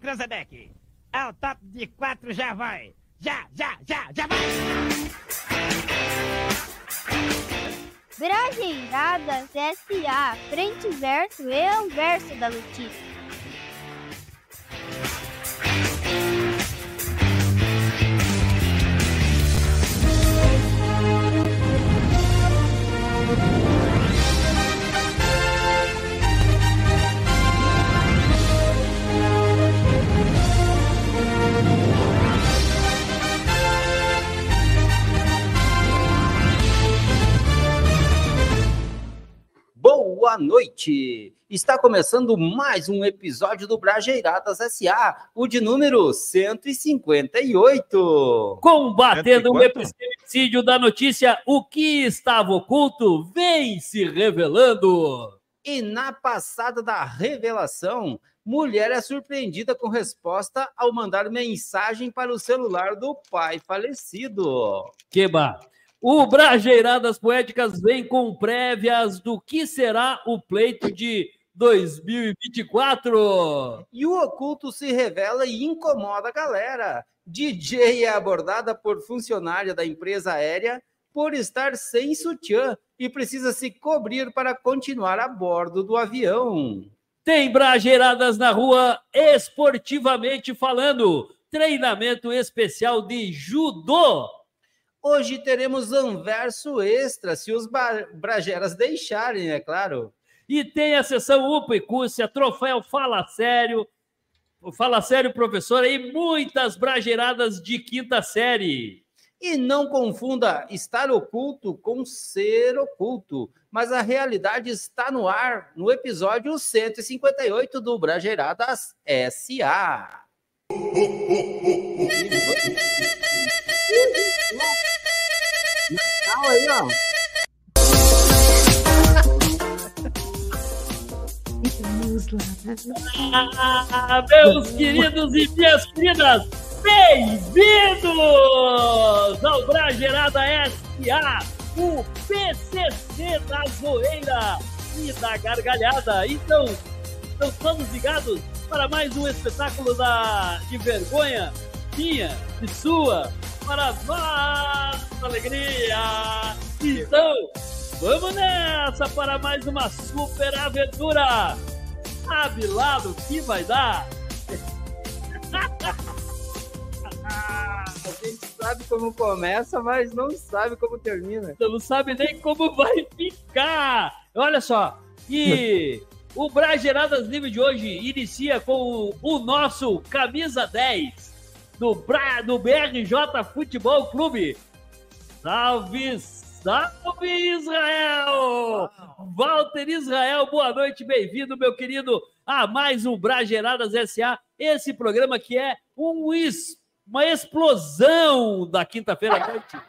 Cranzebeck. Ao top de quatro já vai. Já, já, já, já vai. Brajeiradas S.A. Frente e verso e anverso da notícia. Boa noite! Está começando mais um episódio do Brajeiradas SA, o de número 158. Combatendo o episcídio da notícia, o que estava oculto vem se revelando. E na passada da revelação, mulher é surpreendida com resposta ao mandar mensagem para o celular do pai falecido. Queba! O Brajeiradas Poéticas vem com prévias do que será o pleito de 2024. E o oculto se revela e incomoda a galera. DJ é abordada por funcionária da empresa aérea por estar sem sutiã e precisa se cobrir para continuar a bordo do avião. Tem Brajeiradas na rua, esportivamente falando. Treinamento especial de judô Hoje teremos anverso extra, se os Brageras deixarem, é claro. E tem a sessão UPA e Cússia, troféu Fala Sério, Fala Sério, professor, e muitas brageiradas de quinta série. E não confunda estar oculto com ser oculto, mas a realidade está no ar no episódio 158 do Brageiradas SA. Aí, ó. Ah, meus queridos e minhas queridas, bem-vindos ao Bragerada SA, o PCC da zoeira e da gargalhada. Então, estão todos ligados para mais um espetáculo da, de vergonha minha e sua para nossa alegria. Então, vamos nessa para mais uma super aventura. Sabe lá do que vai dar? A gente sabe como começa, mas não sabe como termina. Não sabe nem como vai ficar. Olha só, e o Brageradas Livre de hoje inicia com o, o nosso Camisa 10 do, Bra... do BRJ Futebol Clube. Salve, salve Israel! Walter Israel, boa noite, bem-vindo, meu querido, a mais um Brageradas SA, esse programa que é um es... uma explosão da quinta-feira à noite.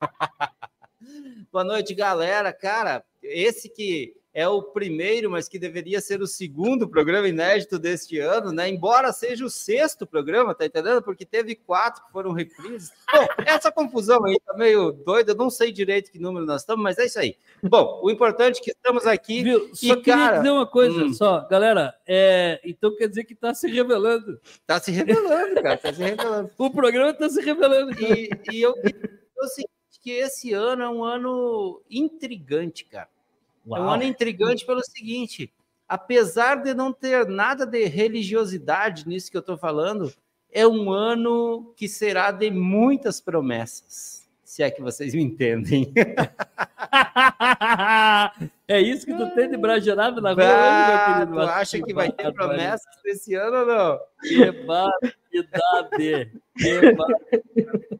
boa noite, galera. Cara, esse que é o primeiro, mas que deveria ser o segundo programa inédito deste ano, né? Embora seja o sexto programa, tá entendendo? Porque teve quatro que foram reprises. Bom, essa confusão aí tá meio doida, eu não sei direito que número nós estamos, mas é isso aí. Bom, o importante é que estamos aqui. Viu? Só e, queria cara... dizer uma coisa hum. só, galera. É... Então quer dizer que está se revelando. Está se revelando, cara, está se revelando. o programa está se revelando. E, e eu, eu sinto que esse ano é um ano intrigante, cara Uau. É um ano intrigante pelo seguinte: apesar de não ter nada de religiosidade nisso que eu estou falando, é um ano que será de muitas promessas. Se é que vocês me entendem. é isso que tu tem de bragerado na rua, ah, meu querido? Tu acha que vai ter promessas esse ano ou não? Que barbaridade! Que barbaridade!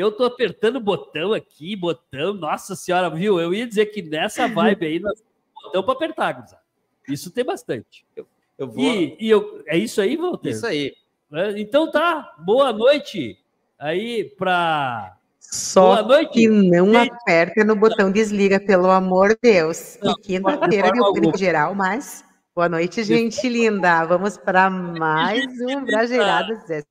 Eu tô apertando botão aqui, botão, nossa senhora, viu? Eu ia dizer que nessa vibe aí, nós botão para apertar, Guzá. Isso tem bastante. Eu, eu vou... E, e eu, é isso aí, Walter? Isso aí. É, então tá, boa noite aí para só Boa noite. que não e... aperta no botão desliga, pelo amor de Deus. Não, e quinta-feira deu público geral, mas boa noite, gente linda. Vamos para mais um Brajeiradas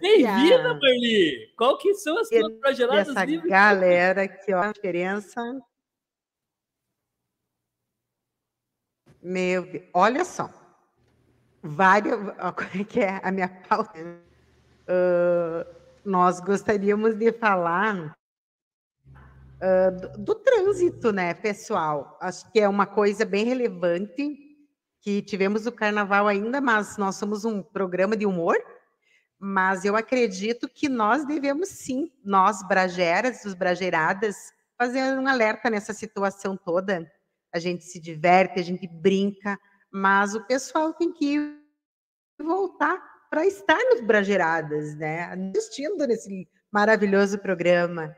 Bem-vinda, Marli! Qual que são as suas progeladas Essa livres? galera aqui, ó, a diferença. Meu Deus, olha só. várias. Como é que é a minha pauta? Ah, nós gostaríamos de falar ah, do, do trânsito, né, pessoal? Acho que é uma coisa bem relevante que tivemos o carnaval ainda, mas nós somos um programa de humor. Mas eu acredito que nós devemos sim, nós brageras, os brageiradas, fazer um alerta nessa situação toda. A gente se diverte, a gente brinca, mas o pessoal tem que voltar para estar nos Brageiradas, né? Assistindo nesse maravilhoso programa.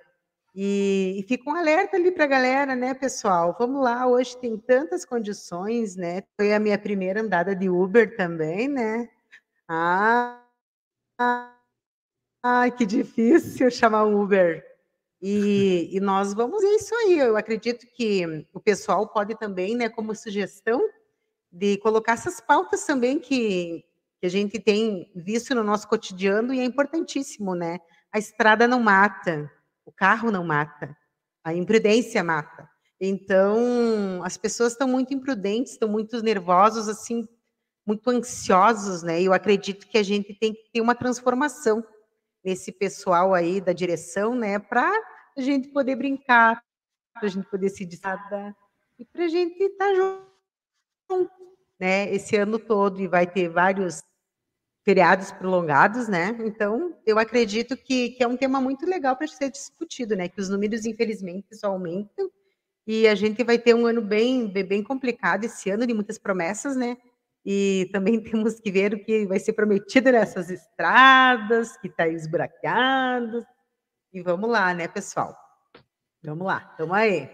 E, e fica um alerta ali para a galera, né, pessoal? Vamos lá, hoje tem tantas condições, né? Foi a minha primeira andada de Uber também, né? Ah, ai, que difícil chamar Uber. E, e nós vamos é isso aí. Eu acredito que o pessoal pode também, né, como sugestão, de colocar essas pautas também que, que a gente tem visto no nosso cotidiano e é importantíssimo, né? A estrada não mata, o carro não mata, a imprudência mata. Então, as pessoas estão muito imprudentes, estão muito nervosos, assim, muito ansiosos, né? Eu acredito que a gente tem que ter uma transformação nesse pessoal aí da direção, né? Para a gente poder brincar, para a gente poder se desatar e para a gente estar junto, né? Esse ano todo e vai ter vários feriados prolongados, né? Então, eu acredito que, que é um tema muito legal para ser discutido, né? Que os números, infelizmente, só aumentam e a gente vai ter um ano bem bem complicado esse ano, de muitas promessas, né? E também temos que ver o que vai ser prometido nessas estradas, que está esburaqueado. E vamos lá, né, pessoal? Vamos lá, tamo aí.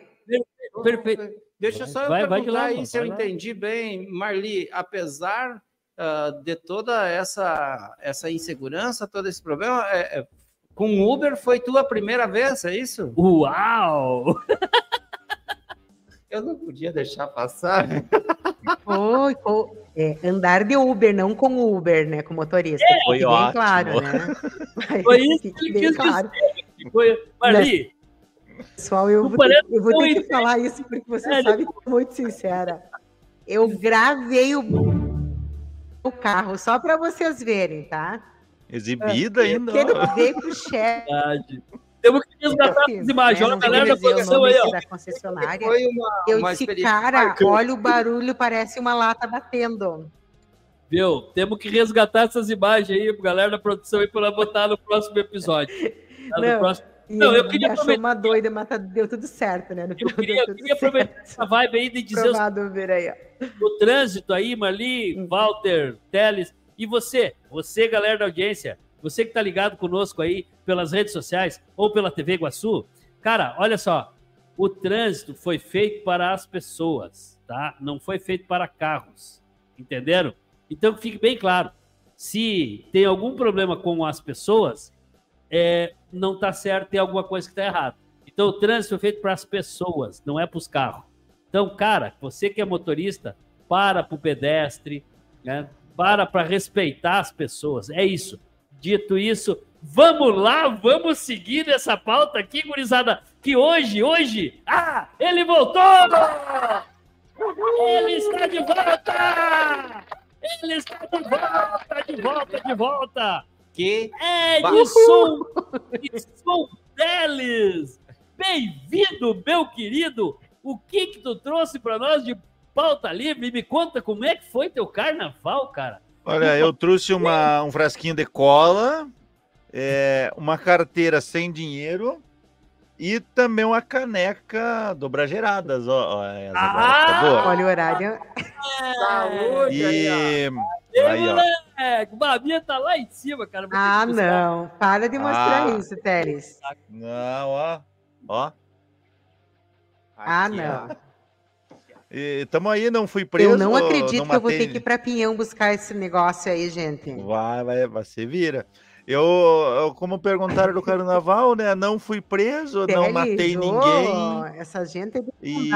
Perfeito. Deixa só eu Vai- vai de perguntar lá, aí se eu vai lá. entendi bem, Marli, apesar ah, de toda essa, essa insegurança, todo esse problema, é, é, com Uber foi tua primeira vez, é isso? Uau! Eu não podia deixar passar. Foi, foi. É, andar de Uber, não com Uber, né? Com motorista. Foi Fique bem ótimo. claro, né? Mas Foi isso que ele quis claro. Foi, Marli, Pessoal, eu vou, ter, eu vou ter que falar isso porque você É, sabe que eu sou muito sincera. Eu gravei o, o carro só para vocês verem, tá? Exibida ainda. Eu veio pro chefe. Temos que resgatar essas imagens. né, Olha a galera da produção aí, ó. da concessionária. Foi uma, Eu uma disse, cara, marcante. olha o barulho, parece uma lata batendo. Viu? Temos que resgatar essas imagens aí, galera da produção aí, para botar no próximo episódio. Tá? No Não, próximo- E Não, eu queria aproveitar- uma doida, mas tá- deu tudo certo, né? No Eu queria, eu queria aproveitar certo. essa vibe aí de dizer o Provado Uber aí, ó. o trânsito aí, Marli, Hum. Walter, Teles. E você, você, galera da audiência, você que tá ligado conosco aí pelas redes sociais ou pela TV Iguaçu, cara, olha só, o trânsito foi feito para as pessoas, tá? Não foi feito para carros, entenderam? Então que fique bem claro, se tem algum problema com as pessoas, é, não tá certo, tem alguma coisa que tá errada. Então o trânsito foi feito para as pessoas, não é para os carros. Então, cara, você que é motorista, para para o pedestre, né? para para respeitar as pessoas. É isso. Dito isso, vamos lá, vamos seguir essa pauta aqui, gurizada, que hoje, hoje, ah, ele voltou! Ele está de volta! Ele está de volta, de volta, de volta! Que Edson, Edson Teles! Bem-vindo, meu querido! O que que tu trouxe para nós de pauta livre? Me conta como é que foi teu carnaval, cara. Olha, eu trouxe uma, um frasquinho de cola, é, uma carteira sem dinheiro e também uma caneca dobrageiradas. Ó, ó, essa agora, tá boa? Olha o horário. saúde aí, ó. E aí, ó. moleque, o babinha tá lá em cima, cara. Ah, não. Para de mostrar Ah. isso, Teles. Não, ó, ó. Ah, Aqui, ó. não. E tamo aí, não fui preso. eu não acredito não que eu vou ter que ir pra Pinhão buscar esse negócio aí, gente. Vai, vai, vai, você vira. Eu, eu, como perguntaram do carnaval, né? Não fui preso, não matei ninguém. Essa gente é de E,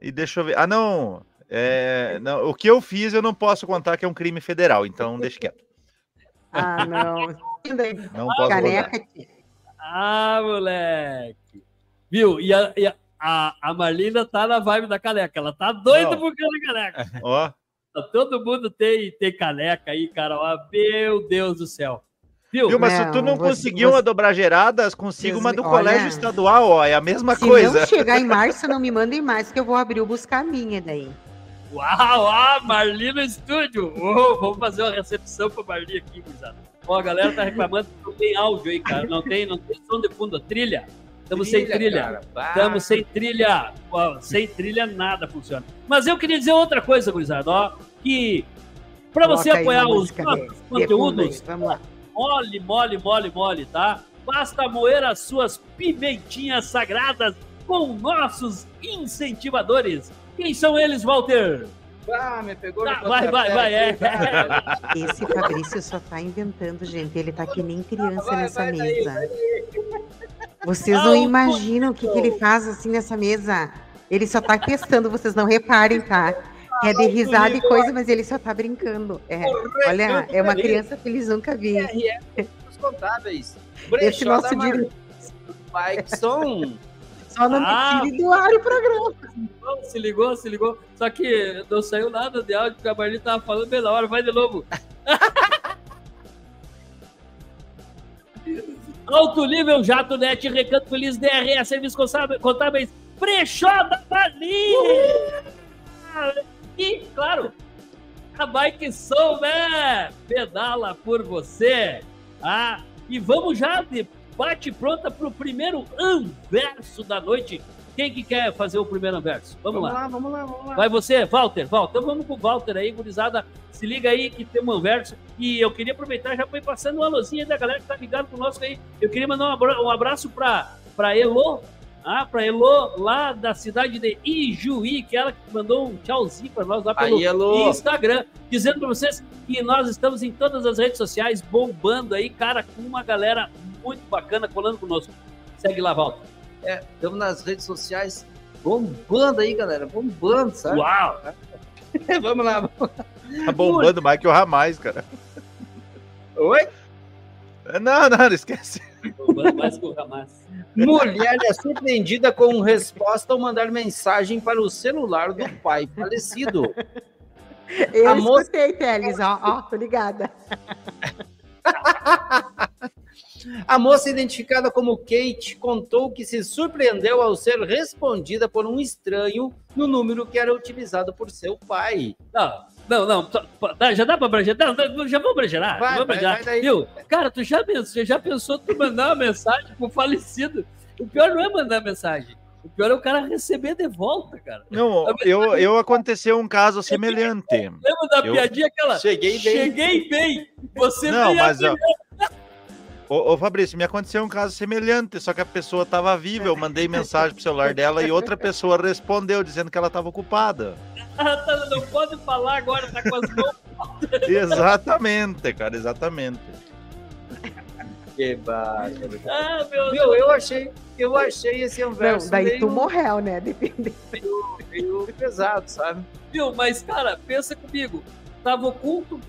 e deixa eu ver. Ah, não, é, não. O que eu fiz eu não posso contar que é um crime federal, então deixa quieto. Ah, não. Não posso contar. Caneca. Ah, moleque. Viu? E a, e a, a, a Marlina tá na vibe da caneca. Ela tá doida Não. por causa da caneca. Ó, Todo mundo tem, tem caneca aí, cara. Ó, meu Deus do céu. Viu? Viu, mas se tu não Não, você- conseguiu você- uma dobrageiradas, consiga uma do Olha, colégio estadual, ó. É a mesma Se coisa. não chegar em março, não me mandem mais, que eu vou abrir o buscar a minha daí. Uau, ah, Marli no estúdio. Vamos fazer uma recepção pra Marli aqui, gurizada. Ó, a galera tá reclamando que não tem áudio aí, cara. Não tem, não tem som de fundo, trilha. Estamos sem trilha. Estamos sem trilha. Sem trilha nada funciona. Mas eu queria dizer outra coisa, gurizada, ó, que para você apoiar os nossos aí, conteúdos, Vamos lá. mole, mole, mole, mole, tá? Basta moer as suas pimentinhas sagradas com nossos incentivadores. Quem são eles, Walter? Ah, me pegou Tá, vai, vai, vai, é. Esse Fabrício só tá inventando, gente. Ele tá que nem criança Vai, nessa vai daí, mesa. Vocês não imaginam o que, que ele faz assim nessa mesa. Ele só tá testando, vocês não reparem, tá? É de risada e coisa, mas ele só tá brincando. É, olha, é uma criança que eles nunca vi. RF dos contábeis. Esse nosso diretor Paixson. só não Ah. me tire do ar o programa. Se ligou, se ligou. Só que não saiu nada de áudio, porque a Marli tava falando bem na hora. Vai de novo. Alto nível Jato Net, Recanto Feliz, DRE, Serviços Contábeis- Brechó da Marli! E, claro, a Bike Soul, né? Pedala por você. Ah, e vamos já de bate pronta pro primeiro anverso da noite. Quem que quer fazer o primeiro anverso? Vamos, lá. vamos lá, vamos lá. Vai você, Walter, Walter. Então vamos com o Walter aí, gurizada. Se liga aí que tem um anverso. E eu queria aproveitar, já foi passando uma alôzinha aí da galera que tá ligado conosco aí. Eu queria mandar um abra- abraço pra, pra Elo, ah, pra Elo, lá da cidade de Ijuí, que ela que mandou um tchauzinho pra nós lá pelo Aí, Elô. Instagram, dizendo pra vocês que nós estamos em todas as redes sociais, bombando aí, cara, com uma galera muito bacana colando conosco. Segue lá, Walter. Estamos nas redes sociais bombando aí, galera. Bombando, sabe? Uau! vamos lá. Tá bombando mais que o Ramais, cara. Oi? Não, não, não esquece. Bombando mais que o Hamas. Mulher é surpreendida com resposta ao mandar mensagem para o celular do pai falecido. Eu A moça- escutei, Teles, ó, ó, tô ligada. A moça identificada como Kate contou que se surpreendeu ao ser respondida por um estranho no número que era utilizado por seu pai. Não, não, não. dá- Já dá pra não, já vamos bragerar. Vai, vamos vai, bragerar. vai daí. Viu? Cara, tu já pensou, já pensou tu mandar uma mensagem pro falecido? O pior não é mandar mensagem. O pior é o cara receber de volta, cara. Não, eu, eu aconteceu um caso semelhante. Lembra da Eu- piadinha aquela? Cheguei bem. Cheguei bem. Você Não, veio mas ó, acolher. Ô, ô Fabrício, me aconteceu um caso semelhante, só que a pessoa estava viva, eu mandei mensagem pro celular dela e outra pessoa respondeu dizendo que ela estava ocupada. Ah, tá, não pode falar agora, tá com as mãos. Exatamente, cara, exatamente. Que bárbaro. Ah, meu Deus. Meu, eu achei, eu achei esse Não, anverso daí meio, tu morreu, né? Depende. meio pesado, sabe? Viu? Mas, cara, pensa comigo. Tava oculto,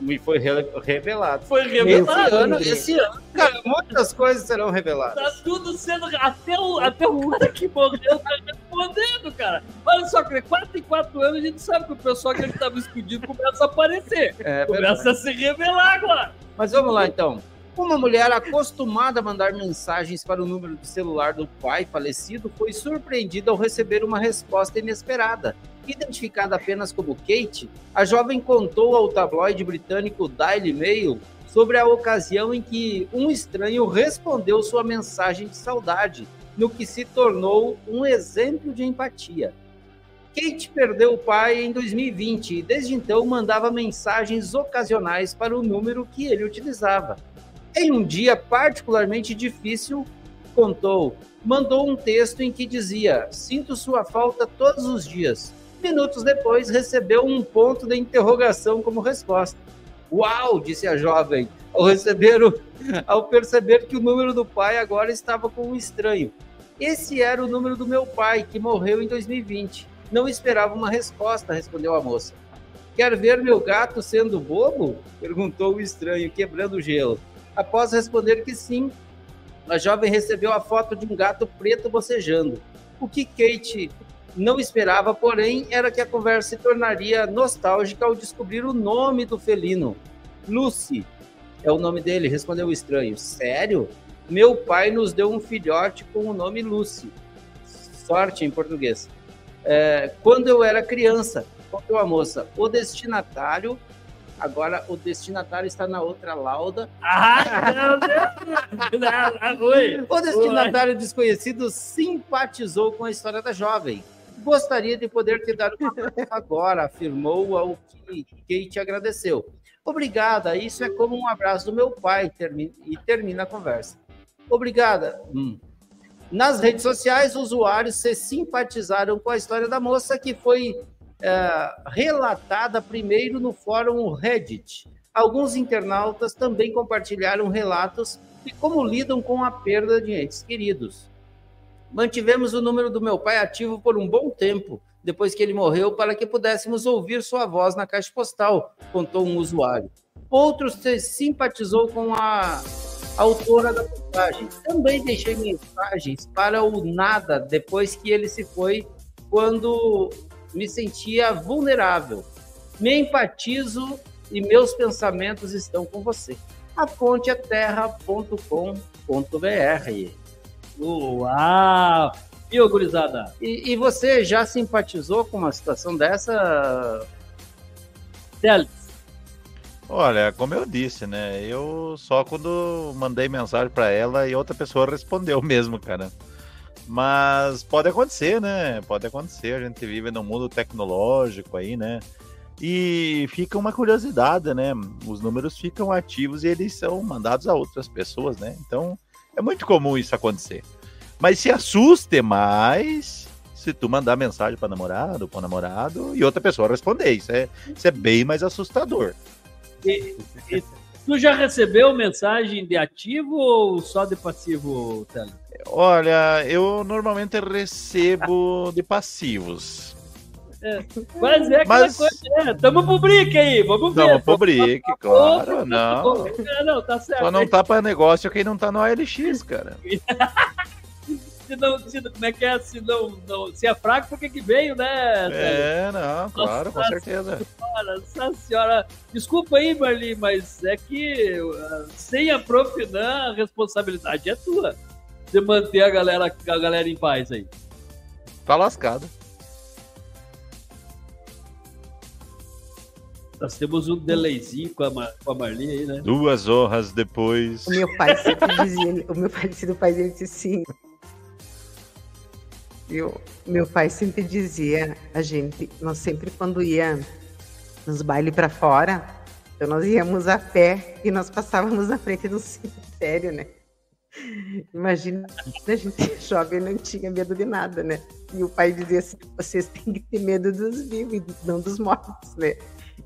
Me foi re- revelado. foi Esse revelado. ano, esse ano, cara, muitas coisas serão reveladas. Tá tudo sendo. Até o, até o cara que morreu tá respondendo, cara. Olha só, com 4 em 4 anos a gente sabe que o pessoal que estava escondido começa a aparecer. É, verdade. Começa a se revelar agora. Mas vamos lá então. Uma mulher acostumada a mandar mensagens para o número de celular do pai falecido foi surpreendida ao receber uma resposta inesperada. Identificada apenas como Kate, a jovem contou ao tabloide britânico Daily Mail sobre a ocasião em que um estranho respondeu sua mensagem de saudade, no que se tornou um exemplo de empatia. Kate perdeu o pai em 2020 e desde então mandava mensagens ocasionais para o número que ele utilizava. Em um dia particularmente difícil, contou, mandou um texto em que dizia: Sinto sua falta todos os dias. Minutos depois, recebeu um ponto de interrogação como resposta. Uau, disse a jovem, ao, receber o, ao perceber que o número do pai agora estava com um estranho. Esse era o número do meu pai, que morreu em 2020. Não esperava uma resposta, respondeu a moça. Quer ver meu gato sendo bobo? perguntou o estranho, quebrando o gelo. Após responder que sim, a jovem recebeu a foto de um gato preto bocejando. O que Kate não esperava, porém, era que a conversa se tornaria nostálgica ao descobrir o nome do felino. Lucy é o nome dele, respondeu o estranho. Sério? Meu pai nos deu um filhote com o nome Lucy. Sorte em português. É, quando eu era criança, contou a moça, o destinatário Agora o destinatário está na outra lauda. Ah, Oi. O destinatário desconhecido simpatizou com a história da jovem. Gostaria de poder te dar uma agora, afirmou ao que Kate agradeceu. Obrigada, isso é como um abraço do meu pai, termina, e termina a conversa. Obrigada. Hum. Nas redes sociais, usuários se simpatizaram com a história da moça que foi é, relatada primeiro no fórum Reddit. Alguns internautas também compartilharam relatos de como lidam com a perda de entes queridos. Mantivemos o número do meu pai ativo por um bom tempo, depois que ele morreu, para que pudéssemos ouvir sua voz na caixa postal, contou um usuário. Outro se simpatizou com a autora da postagem. Também deixei mensagens para o nada depois que ele se foi, quando me sentia vulnerável. Me empatizo e meus pensamentos estão com você. A fonte é terra.com.br. Uau! E gurizada? E, e, você já simpatizou com uma situação dessa? Teles. Olha, como eu disse, né? Eu só quando mandei mensagem para ela e outra pessoa respondeu mesmo, cara. Mas pode acontecer, né? Pode acontecer. A gente vive num mundo tecnológico aí, né? E fica uma curiosidade, né? Os números ficam ativos e eles são mandados a outras pessoas, né? Então é muito comum isso acontecer. Mas se assuste mais se tu mandar mensagem para namorado, para namorado e outra pessoa responder. Isso é, isso é bem mais assustador. E, e, tu já recebeu mensagem de ativo ou só de passivo, Tele? Olha, eu normalmente recebo de passivos. É, mas é aquela mas... coisa, é, tamo pro brick aí, vamos ver. Tamo pro brick, claro, não. É, não, tá certo. Só não tá pra negócio quem não tá no OLX, cara. se não, se, como é que é? Se, não, não, se é fraco, por que que veio, né? É, não, claro, Nossa, com certeza. Nossa senhora, desculpa aí, Marli, mas é que uh, sem a Profinan, a responsabilidade é tua de manter a galera, a galera em paz aí. Tá lascado. Nós temos um delayzinho com a, Mar, com a Marli aí, né? Duas horas depois. O meu pai sempre dizia, o meu falecido pai dele disse assim, eu, meu pai sempre dizia, a gente, nós sempre quando ia nos bailes para fora, então nós íamos a pé e nós passávamos na frente do cemitério, né? Imagina, a gente jovem não tinha medo de nada, né? E o pai dizia assim: vocês têm que ter medo dos vivos, não dos mortos, né?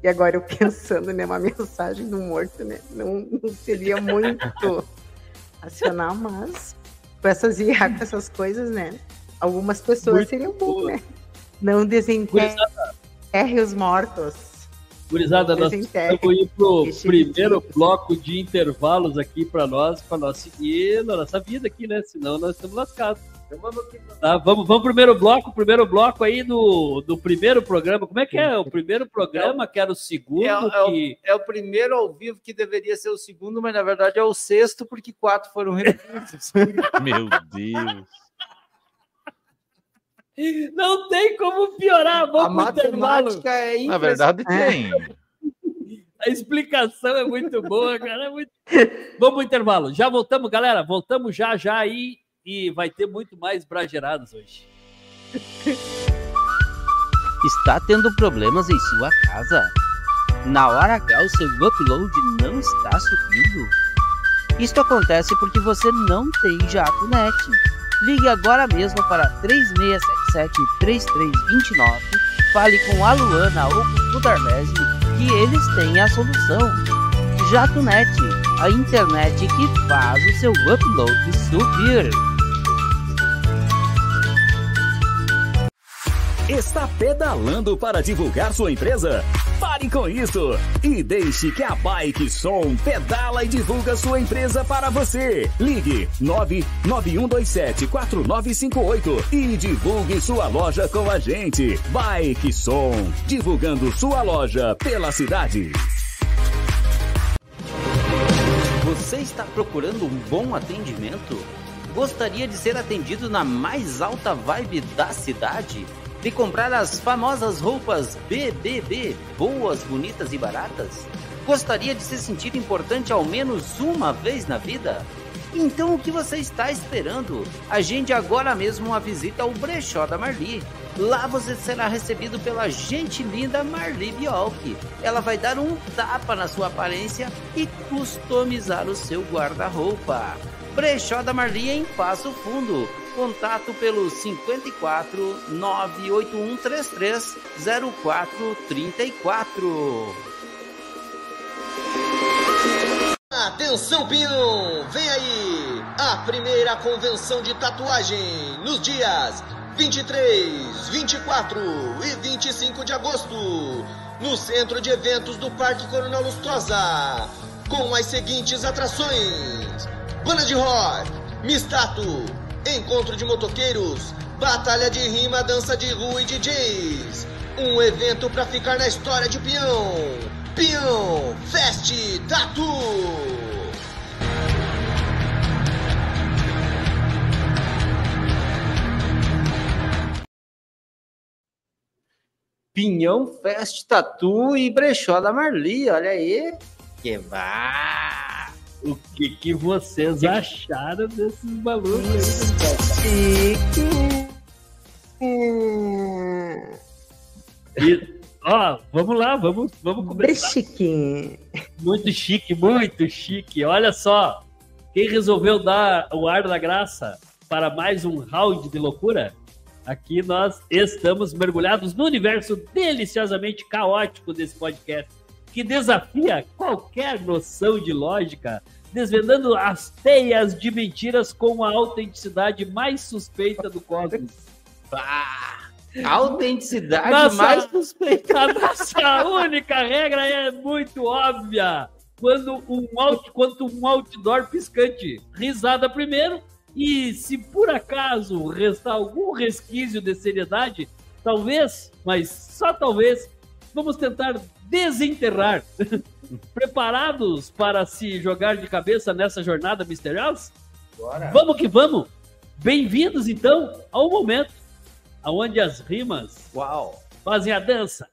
E agora eu pensando, né, uma mensagem do morto, né? Não, não seria muito racional, mas com essas IA, com essas coisas, né? algumas pessoas Muito seriam bom, né? Não desenterre os mortos. Gurizada, nós vamos ir pro primeiro bloco de intervalos aqui para nós, para nós seguir na nossa vida aqui, né? Senão nós estamos lascados. Tá, vamos, vamos primeiro bloco, primeiro bloco aí do, do primeiro programa. Como é que é? O primeiro programa, que era o segundo. É, que... é, o, é o primeiro ao vivo que deveria ser o segundo, mas na verdade é o sexto, porque quatro foram repetidos. Meu Deus. Não tem como piorar. Vamos a matemática é Na verdade, tem. A explicação é muito boa, cara. É muito... Vamos pro intervalo. Já voltamos, galera. Voltamos já, já aí. E vai ter muito mais brageradas hoje. Está tendo problemas em sua casa? Na hora H, o seu upload não está subindo? Isto acontece porque você não tem JatoNet. Ligue agora mesmo para 3677-3329, fale com a Luana ou com o Darlese que eles têm a solução. JatoNet, a internet que faz o seu upload subir. Está pedalando para divulgar sua empresa? Pare com isso e deixe que a Bike Som pedala e divulga sua empresa para você. Ligue 991274958 e divulgue sua loja com a gente. Bike Som, divulgando sua loja pela cidade. Você está procurando um bom atendimento? Gostaria de ser atendido na mais alta vibe da cidade? De comprar as famosas roupas BBB, boas, bonitas e baratas? Gostaria de se sentir importante ao menos uma vez na vida? Então o que você está esperando? Agende agora mesmo uma visita ao Brechó da Marli. Lá você será recebido pela gente linda Marli Biolk. Ela vai dar um tapa na sua aparência e customizar o seu guarda-roupa. Brechó da Marli em Passo Fundo. Contato pelo 54 98133 0434. Atenção, Pino! Vem aí! A primeira convenção de tatuagem nos dias 23, 24 e 25 de agosto, no centro de eventos do Parque Coronel Lustrosa, com as seguintes atrações: Banda de Rock, Mistato, Encontro de Motoqueiros, Batalha de Rima, Dança de Rua e DJs. Um evento para ficar na história de peão. Peão Fest Tatu. Pinhão Fest Tatu e Brechó da Marli, olha aí. Que vá! O que, que vocês acharam desses malucos aí, E, ó, vamos lá, vamos, vamos começar. Chique. Muito chique, muito chique. Olha só, quem resolveu dar o ar da graça para mais um round de loucura? Aqui nós estamos mergulhados no universo deliciosamente caótico desse podcast, que desafia qualquer noção de lógica, desvendando as teias de mentiras com a autenticidade mais suspeita do cosmos. Bah, autenticidade Nossa- mais suspeita. A nossa única regra é muito óbvia. Quando um, out, quando um outdoor piscante, risada primeiro, e se por acaso restar algum resquício de seriedade, talvez, mas só talvez, vamos tentar desenterrar. Preparados para se jogar de cabeça nessa jornada misteriosa? Bora. Vamos que vamos! Bem-vindos então ao momento onde as rimas Uau. fazem a dança.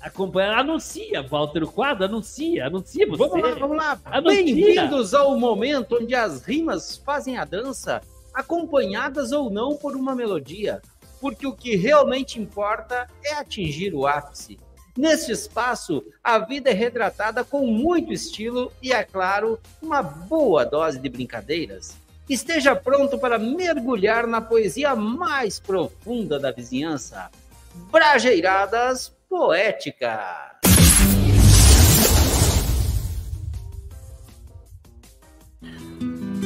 Acompanha, anuncia, Walter Quadro, anuncia, anuncia você. Vamos lá, vamos lá. Bem-vindos ao momento onde as rimas fazem a dança, acompanhadas ou não por uma melodia, porque o que realmente importa é atingir o ápice. Neste espaço, a vida é retratada com muito estilo e, é claro, uma boa dose de brincadeiras. Esteja pronto para mergulhar na poesia mais profunda da vizinhança. Brajeiradas Poética.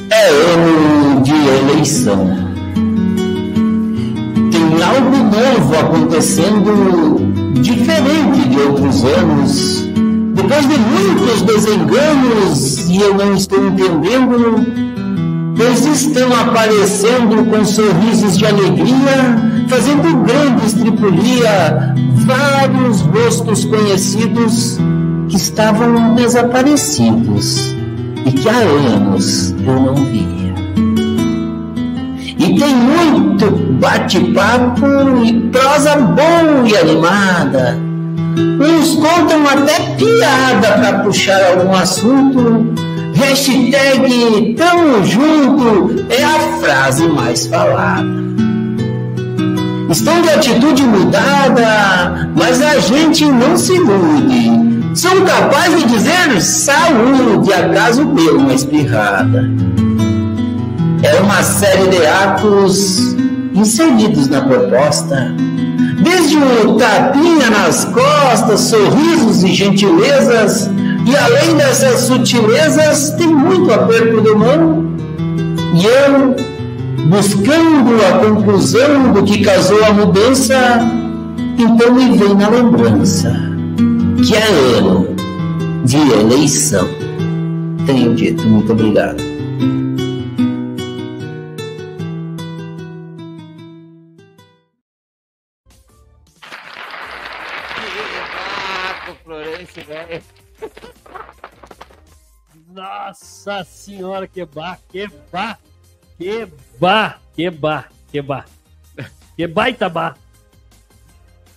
É ano de eleição. Tem algo novo acontecendo, diferente de outros anos. Depois de muitos desenganos, e eu não estou entendendo, pois estão aparecendo com sorrisos de alegria, fazendo grande estripulia, vários rostos conhecidos que estavam desaparecidos e que há anos eu não via. E tem muito bate-papo e prosa boa e animada. Uns contam até piada para puxar algum assunto. Hashtag tamo junto é a frase mais falada. Estão de atitude mudada, mas a gente não se ilude. São capazes de dizer saúde, acaso deu uma espirrada. É uma série de atos inseridos na proposta. Desde um tapinha nas costas, sorrisos e gentilezas, e além dessas sutilezas, tem muito aperto de mão. E eu, buscando a conclusão do que casou a mudança, então me vem na lembrança que é ano de eleição. Tenho dito, muito obrigado. Nossa senhora, que bar, que bar, que bar, que bar, que bar. Que baita bar.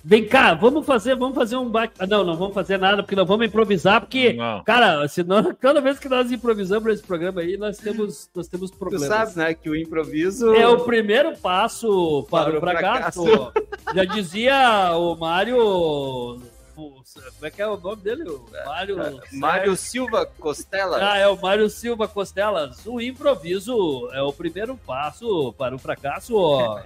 Vem cá, vamos fazer, vamos fazer um bate. Ah, não, não vamos fazer nada, porque não vamos improvisar, porque, Não. cara, senão, toda vez que nós improvisamos esse programa aí, nós temos, nós temos Tu problemas. sabe, né, que o improviso... É o primeiro passo para, Para o fracasso. fracasso. Já dizia o Mário. Como é que é o nome dele? O Mário. Mário Silva Costela. Ah, é o Mário Silva Costelas. O improviso é o primeiro passo para o fracasso.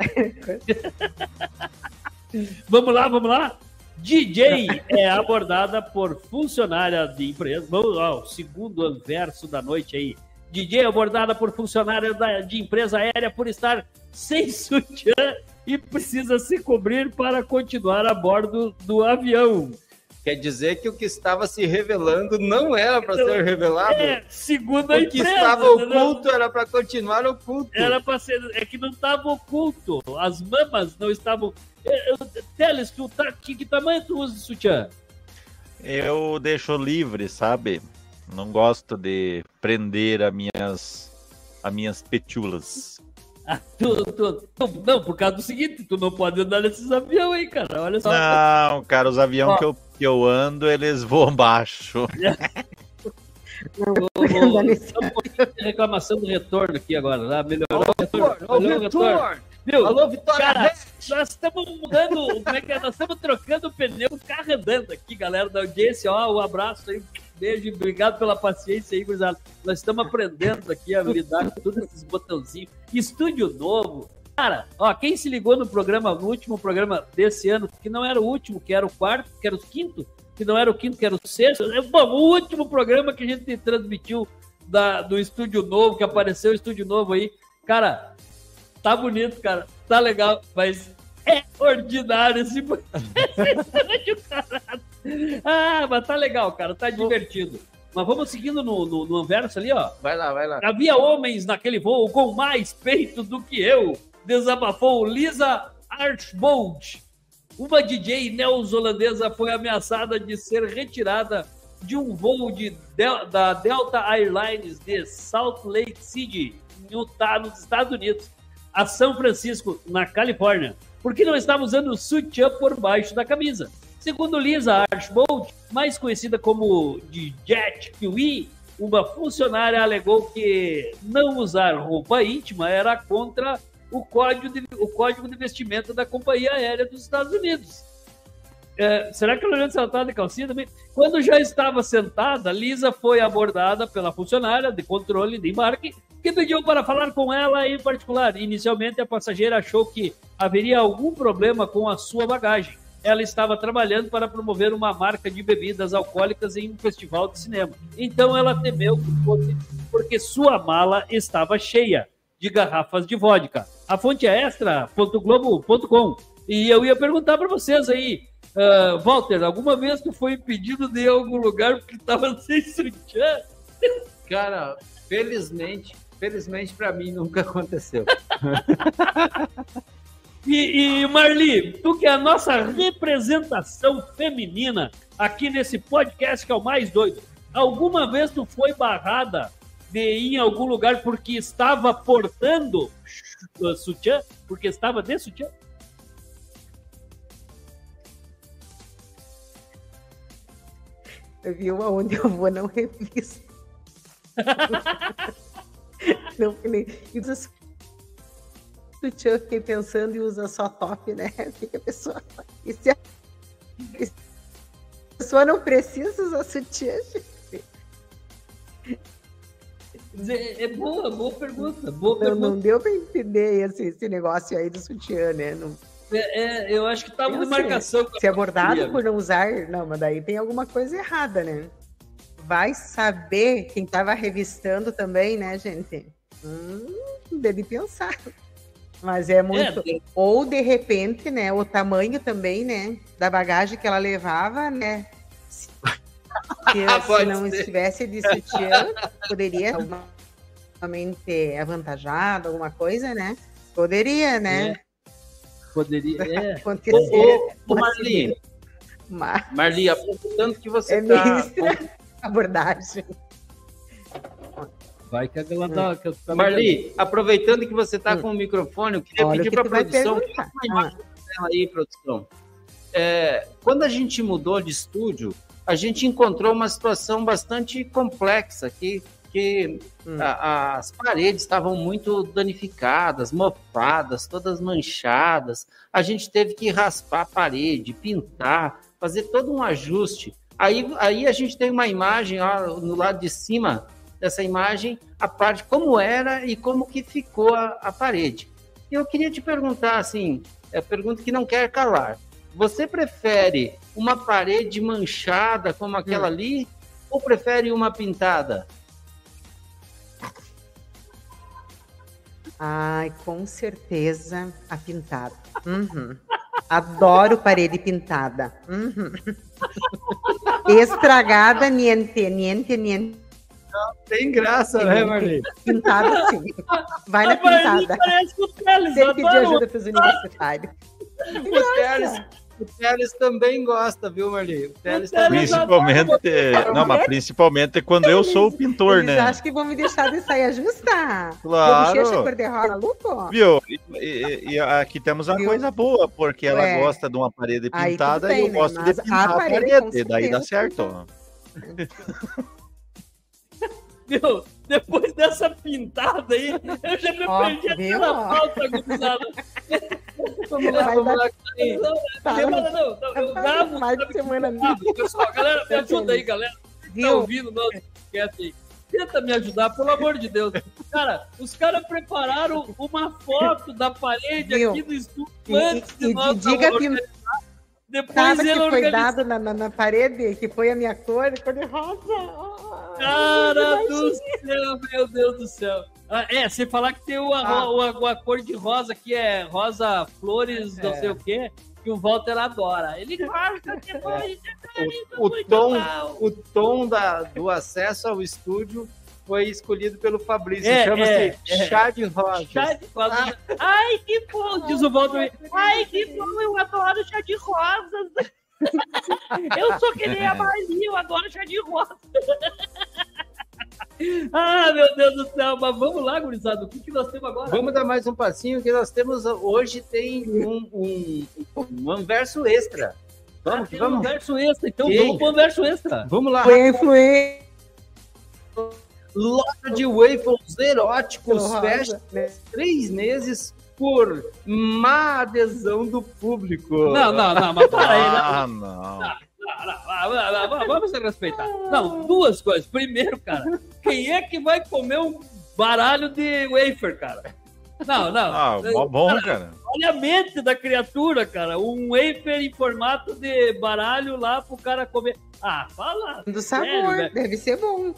vamos lá, vamos lá. DJ é abordada por funcionária de empresa. Vamos lá, o segundo verso da noite aí. DJ é abordada por funcionária da- de empresa aérea por estar sem sutiã e precisa se cobrir para continuar a bordo do avião. Quer dizer que o que estava se revelando não era para ser revelado? É, segundo a o que empresa. estava entendeu? oculto era para continuar oculto. Era pra ser. É que não estava oculto. As mamas não estavam. É, eu- Teles, tu tá, que, que tamanho tu usa de sutiã? Eu deixo livre, sabe? Não gosto de prender as minhas, as minhas petulas. Ah, tu, tu, tu- não, por causa do seguinte, tu não pode andar nesses aviões aí, cara. Olha só. Não, cara, os aviões que eu, que eu ando, eles voam baixo. Estamos um pouquinho de reclamação do retorno aqui agora. Tá? Melhorou o retorno. Ô, melhorou o retorno. Vitor! Viu? Alô, Vitória! Cara, nós estamos mudando, como é que é? Nós estamos trocando o pneu, o carro andando aqui, galera da audiência. Ó, um abraço aí, beijo, obrigado pela paciência aí, gurizada. Nós estamos aprendendo aqui a lidar com todos esses botãozinhos. Estúdio novo. Cara, ó, quem se ligou no programa, no último programa desse ano, que não era o último, que era o quarto, que era o quinto, que não era o quinto, que era o sexto. é, Bom, o último programa que a gente transmitiu da, do estúdio novo, que apareceu o estúdio novo aí. Cara, Tá bonito, cara. Tá legal, mas é ordinário esse. Ah, mas tá legal, cara. Tá divertido. Mas vamos seguindo no, no, no anverso ali, ó. Vai lá, vai lá. Havia homens naquele voo com mais peito do que eu, desabafou Lisa Archbold. Uma DJ neozelandesa foi ameaçada de ser retirada de um voo de Del- da Delta Airlines de Salt Lake City, Utah, nos Estados Unidos, a São Francisco, na Califórnia, porque não estava usando sutiã por baixo da camisa. Segundo Lisa Archbold, mais conhecida como de Jet Kiwi, uma funcionária alegou que não usar roupa íntima era contra o código de, o código de vestimenta da companhia aérea dos Estados Unidos. É, será que se ela estava de calcinha também? Quando já estava sentada, Lisa foi abordada pela funcionária de controle de embarque, que pediu para falar com ela em particular. Inicialmente, a passageira achou que haveria algum problema com a sua bagagem. Ela estava trabalhando para promover uma marca de bebidas alcoólicas em um festival de cinema. Então, ela temeu que fosse porque sua mala estava cheia de garrafas de vodka. A fonte é extra.globo.com. E eu ia perguntar para vocês aí, ah, Walter, alguma vez tu foi impedido de ir a algum lugar porque estava sem sutiã? Cara, felizmente, felizmente pra mim nunca aconteceu. E, e, Marli, tu que é a nossa representação feminina aqui nesse podcast que é o mais doido, alguma vez tu foi barrada de ir em algum lugar porque estava portando uh, sutiã? Porque estava de sutiã? Eu vi uma onde eu vou, não revisto. não, e usa sutiã, fiquei pensando e usa só top, né? Que a pessoa? E se a, e se a pessoa não precisa usar sutiã, gente? É, é boa, boa pergunta. Boa Não, pergunta. não deu para entender esse, esse negócio aí do sutiã, né? Não, É, é, eu acho que estava Eu de marcação. Se abordado família. por não usar, não, mas daí tem alguma coisa errada, né? Vai saber quem estava revistando também, né, gente? Hum, deve pensar. Mas é muito. É, Ou de repente, né, o tamanho também, né, da bagagem que ela levava, né? Se, se não ser. estivesse de sutiã, poderia realmente avantajado, alguma coisa, né? Poderia, né? Poderia. É. Acontecer. Ô, ô, um Marli. Mas Marli, aproveitando que você é está. meio abordagem. Vai que ela tá. que eu Marli, aproveitando que você está com o microfone, eu queria Olha pedir que para a produção. dela aí, produção. É, quando a gente mudou de estúdio, a gente encontrou uma situação bastante complexa aqui, que Hum. a- as paredes estavam muito danificadas, mofadas, todas manchadas. A gente teve que raspar a parede, pintar, fazer todo um ajuste. Aí, aí a gente tem uma imagem ó, no lado de cima dessa imagem, a parte como era e como que ficou a, a parede. Eu queria te perguntar assim, é a pergunta que não quer calar. Você prefere uma parede manchada como aquela ali ou prefere uma pintada? Ai, com certeza a pintada. Uhum. Adoro parede pintada. Uhum. Estragada, niente, niente, niente. Tem graça, né, Marli? Pintada, sim. Vai na pintada. Parece o Teles Sem pedir adora ajuda para os universitários. O Teles, o Teles também gosta, viu, Marli? O Teles também Principalmente. Não, mas principalmente quando eu sou o pintor, Eles né? acham que vão me deixar de saia justa. Claro. Bochecha cor-de-rosa, louco? Viu? E, e- e aqui temos uma Viu? coisa boa, porque ela É. gosta de uma parede pintada tudo e eu bem, né? gosto Mas de a pintar a parede, parede, com daí dá certo. Viu? Depois dessa pintada aí, eu já me Ó, perdi viu? aquela pauta, gurizada. Clarinha. Não, Tá, semana não, não, eu gravo. Mais de semana gravo, Pessoal, galera, me ajuda aí, galera. Tá ouvindo o nosso podcast aí. Tenta me ajudar, pelo amor de Deus. Cara, os caras prepararam uma foto da parede aqui do estúdio E, antes de e, nós diga organizar. Depois que foi organizou. dado na, na, na parede, que foi a minha cor, cor-de-rosa. Cara do céu, meu Deus do céu. Ah, é, sem falar que tem uma, Ah. uma cor de rosa que é rosa flores, não É. sei o quê, que o Walter adora. Ele gosta que foi. O, o tom, o tom da, do acesso ao estúdio foi escolhido pelo Fabrício. É, Chama-se é, é. Chá de Rosa. Chá de rosa. Ai, que bom, diz o Walter. Ai, que bom, eu adoro chá de rosas. Eu sou que nem a Marli, eu adoro chá de rosa. Ah, meu Deus do céu, mas vamos lá, gurizada, o que, que nós temos agora? Vamos dar mais um passinho que nós temos hoje tem um, um, um anverso extra. Vamos, que Tem um vamos. verso extra, então Sim. vamos pro verso extra. Vamos lá. Foi influência. Loja de waffles eróticos fecha né? três meses por má adesão do público. Não, não, não, mas para aí, né? Ah, não. Não, não, não, não, Vamos se respeitar. Não, duas coisas. Primeiro, cara, quem é que vai comer um baralho de wafer, cara? Não, não. Ah, bom, cara. Olha a mente da criatura, cara. Um wafer em formato de baralho lá pro cara comer. Ah, fala. Do sério, sabor, velho. deve ser bom.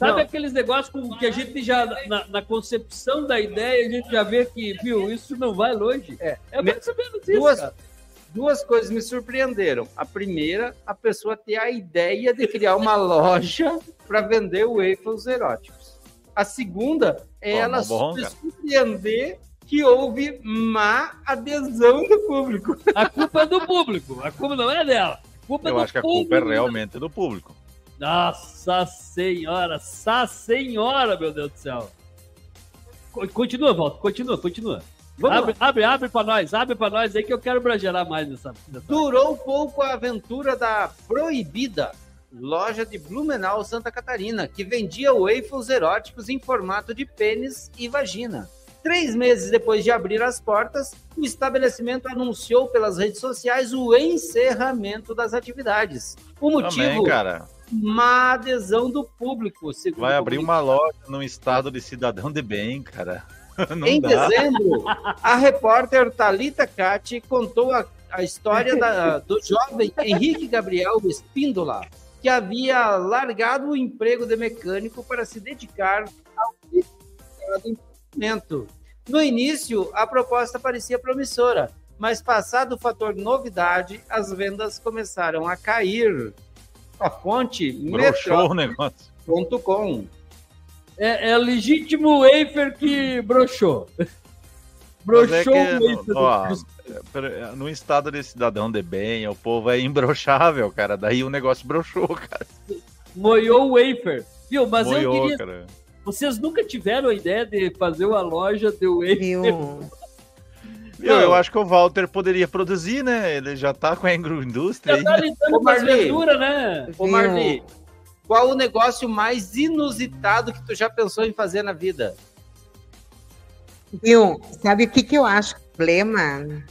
Sabe Não. aqueles negócios com que a gente já, na, na concepção da ideia, a gente já vê que, viu, isso não vai longe. É. É mais ou menos isso, Duas, cara. Duas coisas me surpreenderam. A primeira, a pessoa ter a ideia de criar uma loja para vender waffles eróticos. A segunda é ela se surpreender que houve má adesão do público. A culpa é do público, a culpa não é dela. A culpa é Eu do acho que a culpa é realmente do público. Nossa senhora, sa senhora, meu Deus do céu. Co- Continua, Volta, continua, continua. Vamos abre, abre, abre pra nós, abre pra nós aí que eu quero bragear mais nessa. nessa... Durou pouco a aventura da Proibida, loja de Blumenau, Santa Catarina, que vendia waffles eróticos em formato de pênis e vagina. Três meses depois de abrir as portas, o estabelecimento anunciou pelas redes sociais o encerramento das atividades. O motivo, Também, cara. má adesão do público. segundo Vai abrir uma loja num estado de cidadão de bem, cara. Não em dá. dezembro, a repórter Talita Cati contou a, a história da- do jovem Henrique Gabriel Espíndola, que havia largado o emprego de mecânico para se dedicar ao empreendimento. No início, a proposta parecia promissora, mas passado o fator novidade, as vendas começaram a cair. nossa fonte Broxou. É, é legítimo wafer que broxou. Broxou é que, o wafer. ó, no estado de cidadão de bem, o povo é imbrochável, cara. Daí o negócio broxou, cara. Moiou o wafer. Viu? Mas eu Moiou, queria. cara. Vocês nunca tiveram a ideia de fazer uma loja de wafer? Viu? Viu, eu acho que o Walter poderia produzir, né? Ele já tá com a agroindústria Já tá lidando com verduras, né? Ô, Marli, qual o negócio mais inusitado que tu já pensou em fazer na vida? Viu? Sabe o que, que eu acho é o problema?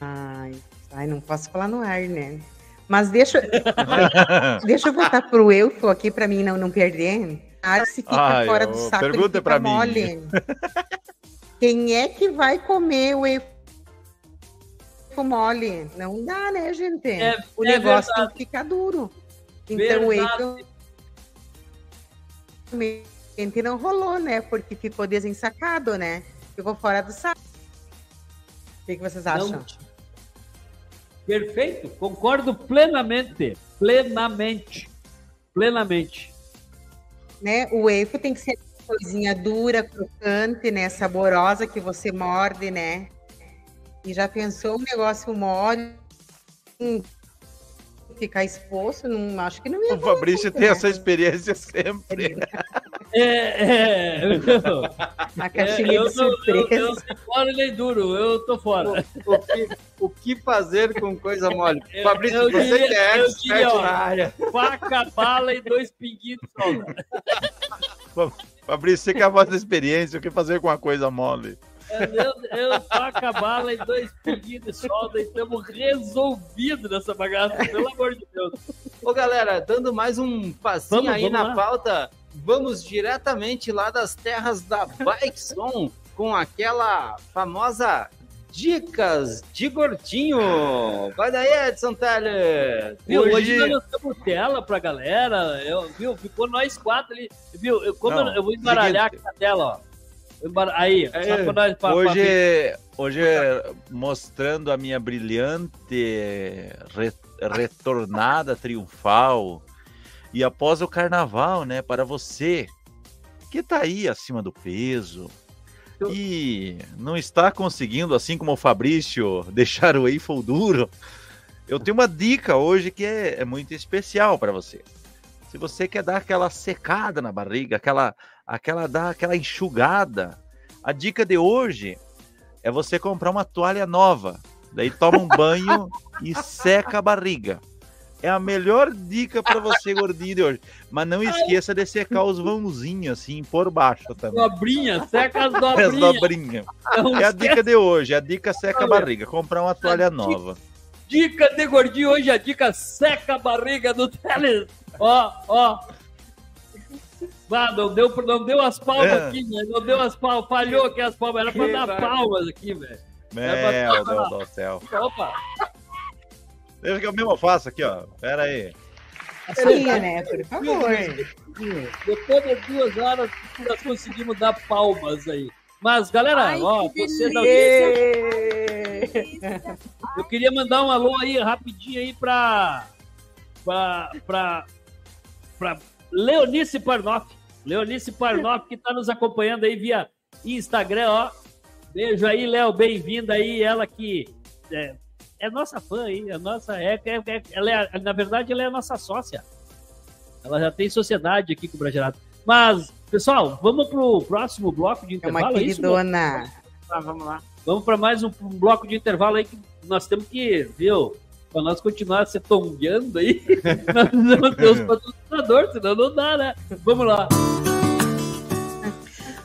Ai, ai, não posso falar no ar, né? Mas deixa, deixa eu voltar pro Eufo aqui para mim não, não perder. Ah, se fica Ai, fora ô, do saco, ele pergunta fica pra mim. Quem é que vai comer o Eufo mole? Não dá, né, gente? É- o é negócio verdade. ficar duro. Então o Verdade. Eufo realmente não rolou, né? Porque ficou desensacado, né? Ficou fora do saco. O que, que vocês acham? Não. Perfeito, concordo plenamente. Plenamente. Plenamente. né? O wafer tem que ser uma coisinha dura, crocante, né? Saborosa que você morde, né? E já pensou um negócio mole? Ficar exposto? Não, acho que não ia O Fabrício muito, tem né? essa experiência sempre. É, é, A é, caixinha eu, de não- eu, surpresa. eu sou fora nem duro, eu tô fora. O que, o que fazer com coisa mole? Eu- Fabrício, eu você diria- que é eu expert na área. Faca, bala e dois pinguinhos. Fabrício, você que é a voz da experiência, o que fazer com uma coisa mole? Eu, eu faca, bala e dois pinguinhos de solda e estamos resolvidos nessa bagaça, pelo amor de Deus. Ô, galera, dando mais um passinho Vamos, aí vamos na lá. pauta, vamos diretamente lá das terras da Bikeson com aquela famosa Dicas de Gordinho. Vai daí, Edson Teles. Viu, hoje, Hoje- nós lançamos tela pra galera, eu, viu, ficou nós quatro ali. Viu, eu, como Não, eu, eu vou embaralhar seguinte. aqui na tela, ó. Aí, só pra nós... Pra, Hoje, hoje mostrando a minha brilhante re- retornada triunfal e após o carnaval, né, para você que tá aí acima do peso e não está conseguindo, assim como o Fabrício, deixar o Eiffel duro, eu tenho uma dica hoje que é, é muito especial para você. Se você quer dar aquela secada na barriga, aquela, aquela dar aquela enxugada, a dica de hoje é você comprar uma toalha nova. Daí toma um banho e seca a barriga. É a melhor dica para você, gordinho de hoje. Mas não esqueça de secar os vãozinhos assim por baixo também. Dobrinha, seca as As dobrinhas. dobrinhas. Não É a dica de hoje. A dica seca a barriga. Comprar uma toalha nova. Dica de gordinho hoje, a dica seca a barriga do Teles. Ó, ó. Ah, não deu, não deu as palmas É. aqui, né? Não deu as palmas, falhou aqui as palmas. Era pra Que dar vai- palmas aqui, velho. É Meu pra- Deus do céu. Opa! Deixa que eu mesmo faço aqui, ó. Pera aí. Assim, né? Por favor. Depois de duas horas, nós conseguimos dar palmas aí. Mas, galera, Ai, ó, que você da Ê! Eu queria mandar um alô aí rapidinho aí pra. pra. pra. pra Leonice Parnoff. Leonice Parnoff que tá nos acompanhando aí via Instagram, ó. Beijo aí, Léo, bem-vinda aí. Ela que é, é nossa fã aí, é nossa. É, é, é- ela é, na verdade, ela é a nossa sócia. Ela já tem sociedade aqui com o Brasileirado. Mas, pessoal, vamos pro próximo bloco de É uma intervalo. é isso, meu? queridona. Tá, vamos lá. Vamos para mais um, um bloco de intervalo aí que nós temos que, viu? Para nós continuar se tombeando aí, nós precisamos ter os patrocinadores, senão não dá, né? Vamos lá.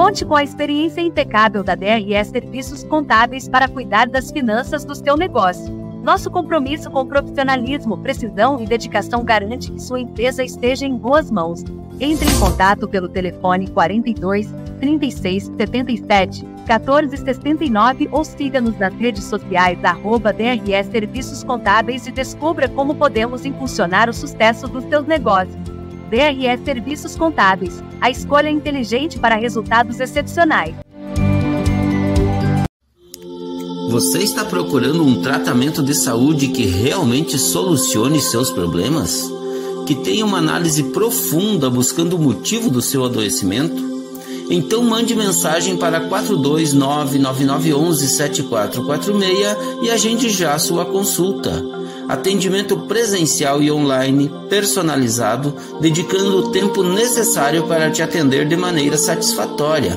Conte com a experiência impecável da DRE Serviços Contábeis para cuidar das finanças do seu negócio. Nosso compromisso com profissionalismo, precisão e dedicação garante que sua empresa esteja em boas mãos. Entre em contato pelo telefone 42 36 77 14 69 ou siga-nos nas redes sociais arroba DRE Serviços Contábeis e descubra como podemos impulsionar o sucesso dos seus negócios. DRE Serviços Contábeis, a escolha inteligente para resultados excepcionais. Você está procurando um tratamento de saúde que realmente solucione seus problemas? Que tenha uma análise profunda buscando o motivo do seu adoecimento? Então mande mensagem para 42999117446 e agende já sua consulta. Atendimento presencial e online personalizado, dedicando o tempo necessário para te atender de maneira satisfatória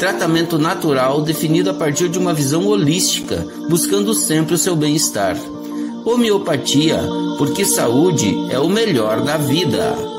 tratamento natural definido a partir de uma visão holística, buscando sempre o seu bem-estar. Homeopatia, porque saúde é o melhor da vida.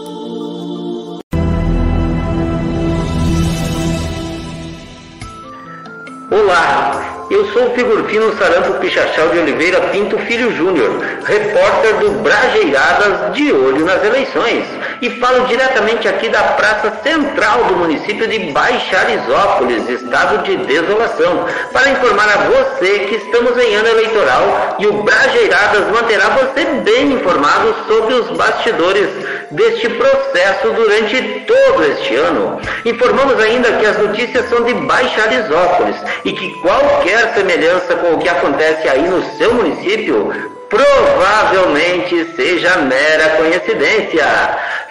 Eu sou o figurino Sarampo Pichachal de Oliveira Pinto Filho Júnior, repórter do Brajeiradas de olho nas eleições e falo diretamente aqui da praça central do município de Baixarizópolis, estado de desolação, para informar a você que estamos em ano eleitoral e o Brajeiradas manterá você bem informado sobre os bastidores deste processo durante todo este ano. Informamos ainda que as notícias são de Baixarizópolis e que qualquer semelhança com o que acontece aí no seu município provavelmente seja mera coincidência.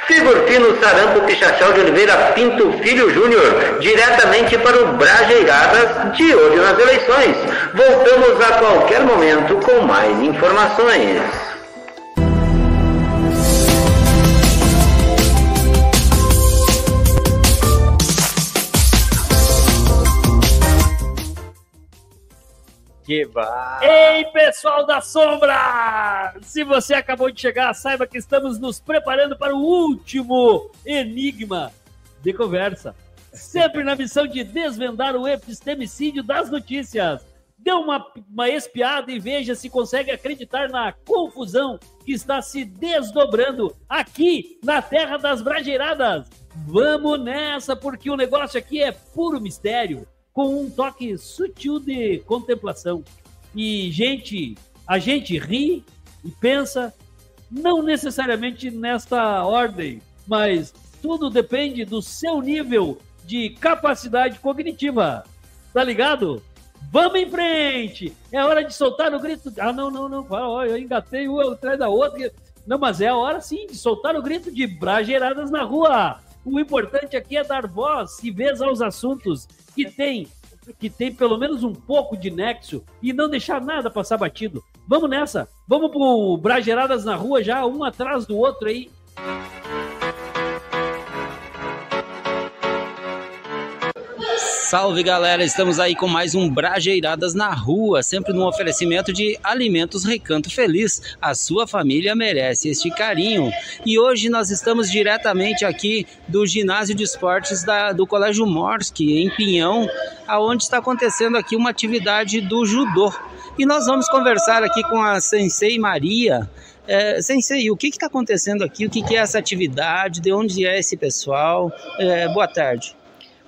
Figurfino Sarampo Pichachal de Oliveira Pinto Filho Júnior, diretamente para o Brajeiradas, de olho nas eleições. Voltamos a qualquer momento com mais informações. Que vai. Ei, pessoal da sombra! Se você acabou de chegar, saiba que estamos nos preparando para o último enigma de conversa. Sempre na missão de desvendar o epistemicídio das notícias. Dê uma, uma espiada e veja se consegue acreditar na confusão que está se desdobrando aqui na Terra das Brajeiradas. Vamos nessa, porque o negócio aqui é puro mistério com um toque sutil de contemplação. E gente, a gente ri e pensa não necessariamente nesta ordem, mas tudo depende do seu nível de capacidade cognitiva. Tá ligado? Vamos em frente! É hora de soltar o grito. Ah, não, não, não. Eu engatei uma atrás da outra. Não, mas é a hora sim de soltar o grito de brageiradas na rua. O importante aqui é dar voz e vez aos assuntos que tem que tem pelo menos um pouco de nexo e não deixar nada passar batido. Vamos nessa. Vamos pro Brageradas na rua já, um atrás do outro aí. Salve galera, estamos aí com mais um Brajeiradas na Rua, sempre num oferecimento de Alimentos Recanto Feliz. A sua família merece este carinho. E hoje nós estamos diretamente aqui do ginásio de esportes da, do Colégio Morski, em Pinhão, aonde está acontecendo aqui uma atividade do judô. E nós vamos conversar aqui com a Sensei Maria. É, sensei, o que está acontecendo aqui? O que, que, é essa atividade? De onde é esse pessoal? É, boa tarde.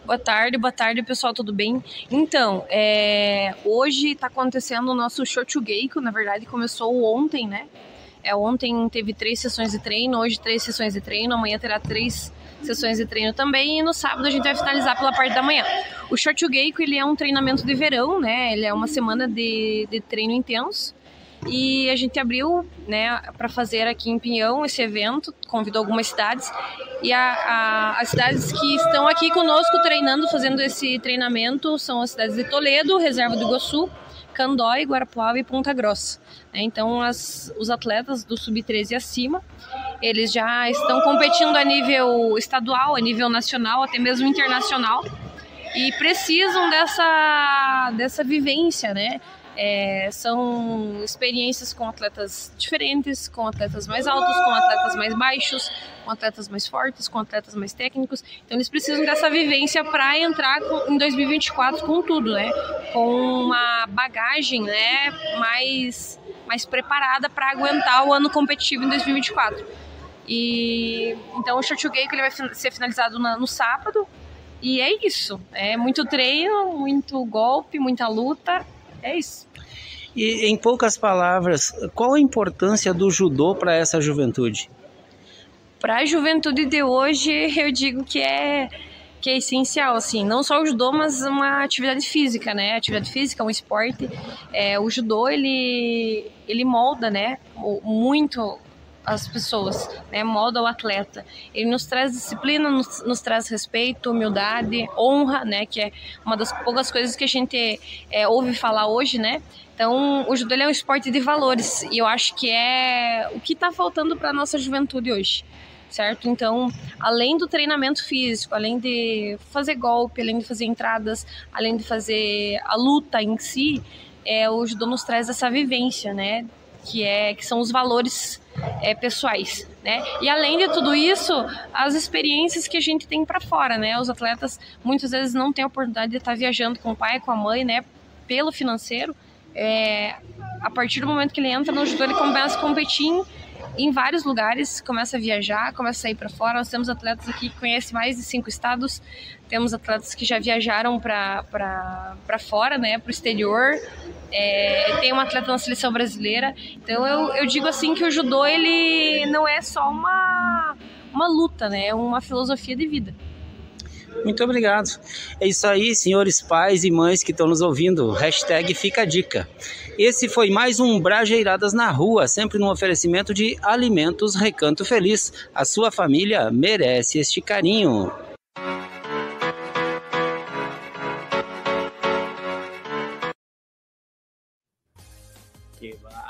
Boa tarde, boa tarde pessoal, tudo bem? Então, é, hoje está acontecendo o nosso Shochugeiko, na verdade começou ontem, né? É, ontem teve três sessões de treino, hoje três sessões de treino, amanhã terá três sessões de treino também e no sábado a gente vai finalizar pela parte da manhã. O Shochugeiko, ele é um treinamento de verão, né? Ele é uma semana de, de treino intenso e a gente abriu, né, para fazer aqui em Pinhão esse evento, convidou algumas cidades e a, a, as cidades que estão aqui conosco treinando, fazendo esse treinamento são as cidades de Toledo, Reserva do Iguaçu, Candói, Guarapuava e Ponta Grossa. né? Então, as, os atletas do sub-13 e acima, eles já estão competindo a nível estadual, a nível nacional, até mesmo internacional, e precisam dessa, dessa vivência, né? É, são experiências com atletas diferentes, com atletas mais altos, com atletas mais baixos, com atletas mais fortes, com atletas mais técnicos. Então eles precisam dessa vivência para entrar com- em 2024 com tudo, né? Com uma bagagem, né, mais mais preparada para aguentar o ano competitivo em 2024. E então o Short Gay ele vai ser finalizado na- no sábado. E é isso. É muito treino, muito golpe, muita luta. É isso. E em poucas palavras, qual a importância do judô para essa juventude? Para a juventude de hoje, eu digo que é que é essencial, assim, não só o judô, mas uma atividade física, né? Atividade física, um esporte. É, o judô ele ele molda, né? Muito as pessoas, né? Molda o atleta. Ele nos traz disciplina, nos, nos traz respeito, humildade, honra, né? Que é uma das poucas coisas que a gente é, ouve falar hoje, né? Então, o judô é um esporte de valores e eu acho que é o que está faltando para nossa juventude hoje certo? Então, além do treinamento físico, além de fazer golpe, além de fazer entradas, além de fazer a luta em si, é, o judô nos traz essa vivência, né? Que, é, que são os valores é, pessoais, né? E além de tudo isso, as experiências que a gente tem para fora, né? Os atletas muitas vezes não têm a oportunidade de estar viajando com o pai, com a mãe, né? Pelo financeiro. É, a partir do momento que ele entra no judô, ele começa a competir em vários lugares, começa a viajar, começa a sair para fora. Nós temos atletas aqui que conhecem mais de cinco estados, temos atletas que já viajaram para fora, né, para o exterior. É, tem uma atleta na seleção brasileira. Então eu, eu digo assim que o judô ele não é só uma, uma luta, né, é uma filosofia de vida. Muito obrigado. É isso aí, senhores pais e mães que estão nos ouvindo. Hashtag fica a dica. Esse foi mais um Brajeiradas na Rua, sempre num oferecimento de Alimentos Recanto Feliz. A sua família merece este carinho.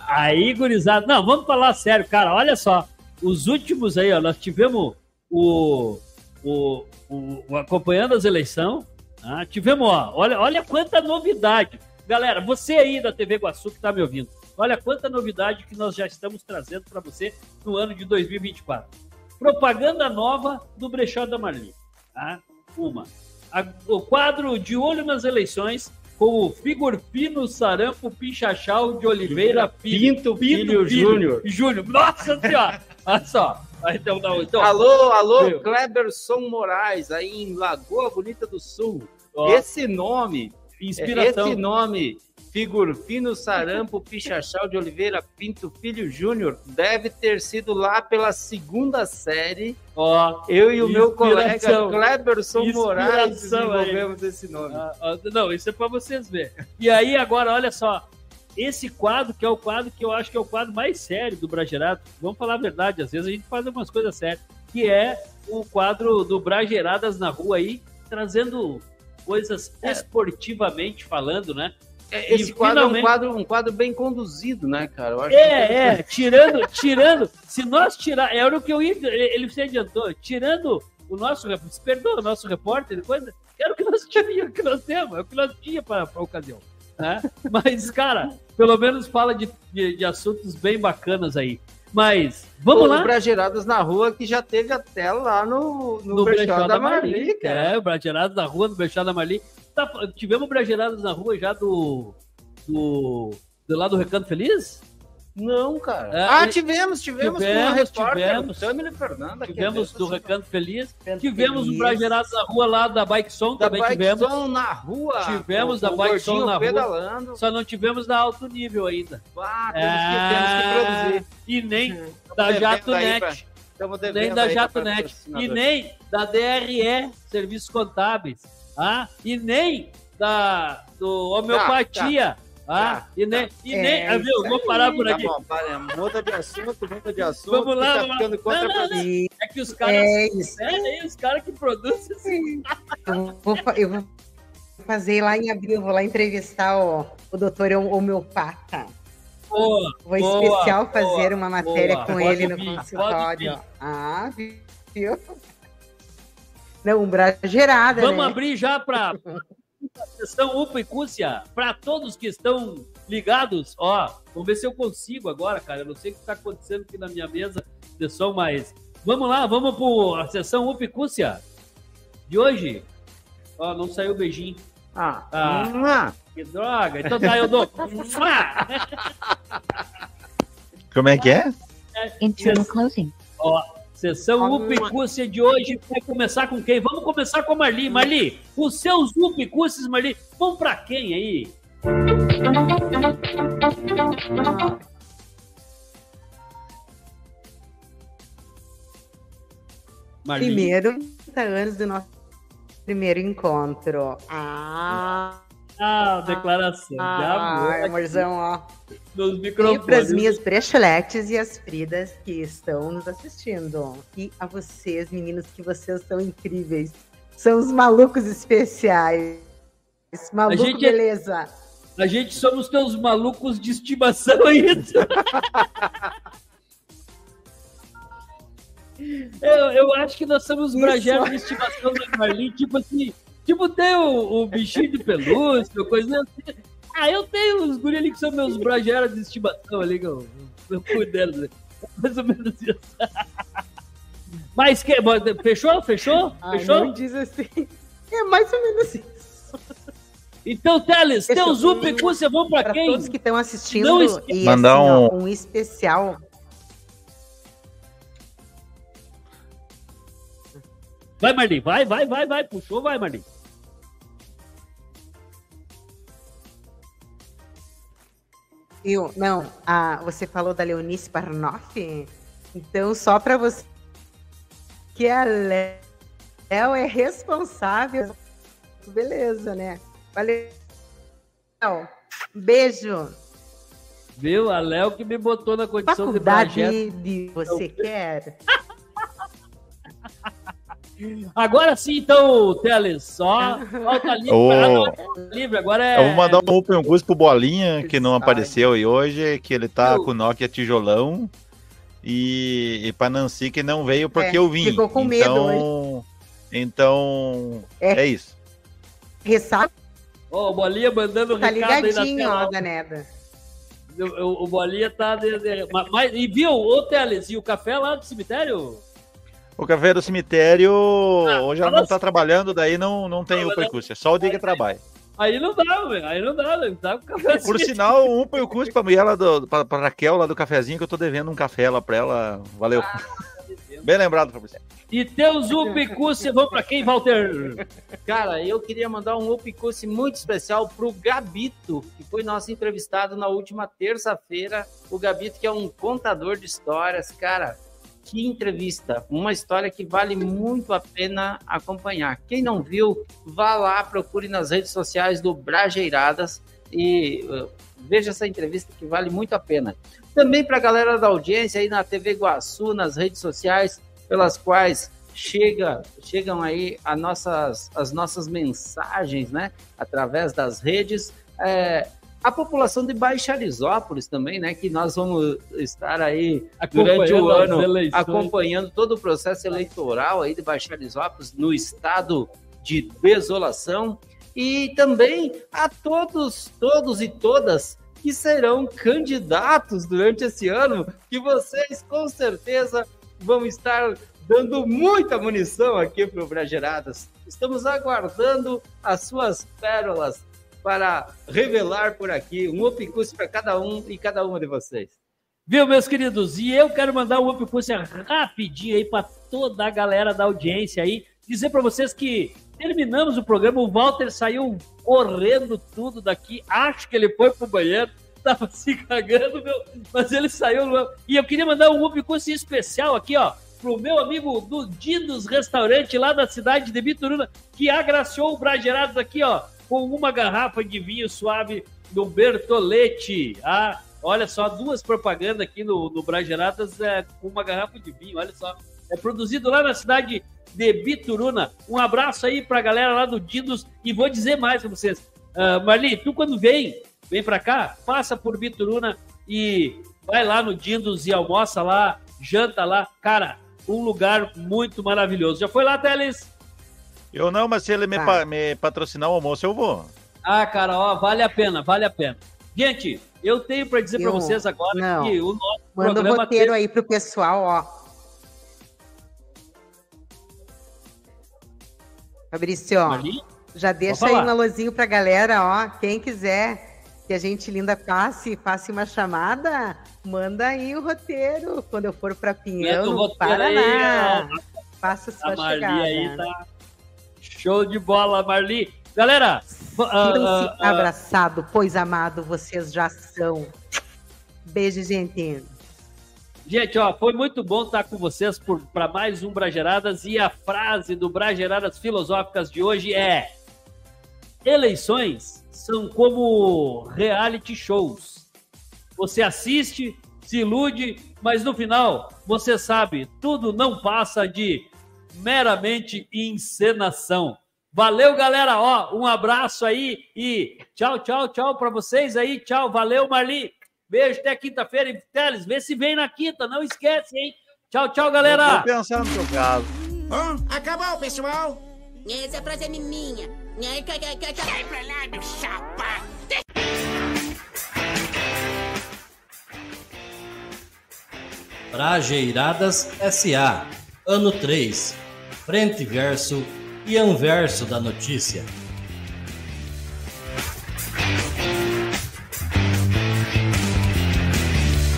Aí, gurizada. Não, vamos falar sério, cara. Olha só. Os últimos aí, ó, nós tivemos o, o, o, acompanhando as eleições. tá? tivemos, ó, olha, olha quanta novidade. Galera, você aí da TV Guaçu que está me ouvindo, olha quanta novidade que nós já estamos trazendo para você no ano de 2024. Propaganda nova do Brechó da Marli. Tá? Uma. A- o quadro De Olho nas Eleições com o Figurpino Sarampo Pinchachal de Oliveira Pinto, Filho Júnior. Júnior. Nossa Senhora! Olha só. Então, não, então, Alô, alô, Meu. Cleberson Moraes, aí em Lagoa Bonita do Sul. Esse nome, Inspiração. esse nome, Figurfino Sarampo Pichachal de Oliveira Pinto Filho Júnior, deve ter sido lá pela segunda série. Ó, Eu e o meu colega inspiração. Cleberson Moraes Inspiração aí. desenvolvemos esse nome. Ah, ah, não, isso é para vocês verem. E aí, agora, olha só. Esse quadro, que é o quadro que eu acho que é o quadro mais sério do Bragerato, vamos falar a verdade, às vezes a gente faz algumas coisas sérias, que é o quadro do Brageradas na rua aí, trazendo coisas esportivamente falando, né? É, Esse E quadro é um finalmente- quadro, um quadro bem conduzido, né, cara? Eu acho É, é, tirando, tirando, se nós tirar, era o que eu ia, ele se adiantou, tirando o nosso, se perdoa o nosso repórter, depois, era o que nós tínhamos, o que nós temos, é o que nós tínhamos para a ocasião, né? Mas, cara, pelo menos fala de, de, de assuntos bem bacanas aí. Mas, vamos Pô, lá? Brageradas na Rua, que já teve até lá no, no, no Brechó Brechó da Marli, cara. É, o Bragerados na rua, no Brechó da Marli. Tá, tivemos Bragerados na rua já do, do, do lado do Recanto Feliz? Não, cara. É, ah, e- tivemos, tivemos, com tivemos, uma repórter, tivemos. Fernanda. Tivemos é do Recanto Feliz. Recanto tivemos o Feliz. Bragerados na rua lá da Bike Som, Da também Bike tivemos. Som na rua. Tivemos o- da o Bike Som na rua. pedalando. Só não tivemos na alto nível ainda. Ah, temos, que, temos que produzir. E nem da devendo Jato aí Net. pra- Nem da aí pra Jato Net. E nem da DRE, Serviços Contábeis. Ah, e nem da do Homeopatia. ah, tá, e nem. E nem É ah, viu? Vou parar por Tá aqui. bom, para, muda de assunto, muda de assunto. Vamos lá, tá ficando Não, contra não, não. É que os caras. É isso. É, é os caras que produzem assim. Eu vou, fa- eu vou fazer lá em abril, vou lá entrevistar o, o doutor homeopata. Boa, Vou boa, especial boa, fazer uma matéria boa. com Pode ele no vir, consultório. Ah, viu? Não, bragerada, Vamos né? abrir já para sessão UPA e Cúcia, para todos que estão ligados. Ó, vamos ver se eu consigo agora, cara. Eu não sei o que está acontecendo aqui na minha mesa de som, mas vamos lá, vamos para a sessão UPA e Cúcia de hoje. Ó, não saiu o beijinho. Ah, Ah, que droga. Então tá, eu dou. Como é que é? Internal closing. Ó, sessão Upicúcia de hoje vai começar com quem? Vamos começar com a Marli. Marli, os seus Upicúcias, Marli, vão pra quem aí? Marli. Primeiro, 30 anos do nosso primeiro encontro. Ah, Ah, declaração de amor. ah amorzão, ó. Nos E microfones. para as minhas brecheletes e as Fridas que estão nos assistindo. E a vocês, meninos, que vocês são incríveis. São os malucos especiais. Maluco, gente é- beleza. A gente somos teus malucos de estimação isso. eu, eu acho que nós somos brajeros de estimação da Marli, tipo assim, tipo tem o, o bichinho de pelúcia, coisa assim. Ah, eu tenho os guri ali que são meus brajeros de estimação ali, que eu, eu cuido deles. né? Mais ou menos isso. Mas que, fechou? Fechou? Ai, Fechou? não diz assim. É mais ou menos isso. Então, Teles, Fechou. teus Upicúcia vão pra Para quem? todos que estão assistindo, Não esque- e Mandar assim, ó, um- um especial. Vai, Marli, vai, vai, vai, vai. Puxou, vai, Marli. Eu, não, ah, você falou da Leonice Barnoff? Então, só para você que a Léo é responsável. Beleza, né? Valeu. Léo, Beijo. Viu? A Léo que me botou na condição de Faculdade de você quer? Agora sim, então, Teles, só falta livre. Ah, não, tá livre, agora é. Eu vou mandar um open curso pro Bolinha, que não apareceu aí hoje, que ele tá com o Nokia tijolão. E, e pra Nancy que não veio porque É, eu vim. ficou com medo então, Então, É. é, isso. Ressaca Ó, o Bolinha mandando um tá recado aí na ligadinho, ó, tela. Daneda. O, o- o Bolinha tá. De, de- mas- mas- e viu, ô Teles, e o café lá do cemitério? O café do cemitério hoje ela não tá trabalhando, daí não, não tem open curso. É só o dia que trabalha. Aí não dá, velho. Aí não dá, velho. Tá com o café Por sinal, um open curso pra mulher lá do, pra, pra Raquel lá do cafezinho, que eu tô devendo um café lá pra ela. Valeu. Ah, Bem lembrado, Fabrício. E teus Upicúcia vão pra quem, Walter? Cara, eu queria mandar um upicurse muito especial pro Gabito, que foi nosso entrevistado na última terça-feira. O Gabito, que é um contador de histórias, cara. Que entrevista! Uma história que vale muito a pena acompanhar. Quem não viu, vá lá, procure nas redes sociais do Brajeiradas e uh, veja essa entrevista que vale muito a pena. Também para a galera da audiência aí na TV Iguaçu, nas redes sociais, pelas quais chega, chegam aí as nossas, as nossas mensagens, né? Através das redes. É, a população de Baixarizópolis também, né? Que nós vamos estar aí durante o ano acompanhando todo o processo eleitoral aí de Baixarizópolis no estado de desolação e também a todos, todos e todas que serão candidatos durante esse ano, que vocês com certeza vão estar dando muita munição aqui para o Brageradas. Estamos aguardando as suas pérolas para revelar por aqui um opicus para cada um e cada uma de vocês. Viu, meus queridos? E eu quero mandar um upcúcia rapidinho aí para toda a galera da audiência aí. Dizer para vocês que terminamos o programa, o Walter saiu correndo tudo daqui. Acho que ele foi pro banheiro, tava se cagando, meu, mas ele saiu. E eu queria mandar um upcúcia especial aqui, ó, pro meu amigo do Dinos Restaurante lá da cidade de Bituruna, que agraciou o Bragerados aqui, ó, com uma garrafa de vinho suave do Bertolete. Ah, olha só, duas propagandas aqui no, no Brageradas é, com uma garrafa de vinho, olha só. É produzido lá na cidade de Bituruna. Um abraço aí pra galera lá do Dindos e vou dizer mais pra vocês. Uh, Marli, tu quando vem, vem pra cá, passa por Bituruna e vai lá no Dindos e almoça lá, janta lá. Cara, um lugar muito maravilhoso. Já foi lá, Teles? Eu não, mas se ele me, Tá. pa- me patrocinar o almoço, eu vou. Ah, cara, ó, vale a pena, vale a pena. Gente, eu tenho para dizer para vocês agora não. que o nosso Manda o programa roteiro tem- aí pro pessoal, ó. Fabrício, ó, já deixa aí um alôzinho pra galera, ó. Quem quiser que a gente linda passe, passe uma chamada, manda aí o roteiro. Quando eu for pra Pinhão, Manda o Paraná. aí, Faça sua A Marli chegada. aí tá show de bola, Marli. Galera, Sintam-se ah, abraçado, pois amado vocês já são. Beijo, gente. Gente, ó, foi muito bom estar com vocês para mais um Brageradas e a frase do Brageradas Filosóficas de hoje é: Eleições são como reality shows. Você assiste, se ilude, mas no final, você sabe, tudo não passa de meramente encenação. Valeu, galera, ó, um abraço aí e tchau, tchau, tchau para vocês aí, tchau, valeu, Marli. Beijo, até quinta-feira. E Teles, vê se vem na quinta, não esquece, hein? Tchau, tchau, galera. Vou pensar no teu caso. acabou, pessoal. Essa frase é minha. Sai pra lá, meu chapa. Brajeiradas SA, ano 3, frente e verso e anverso da notícia.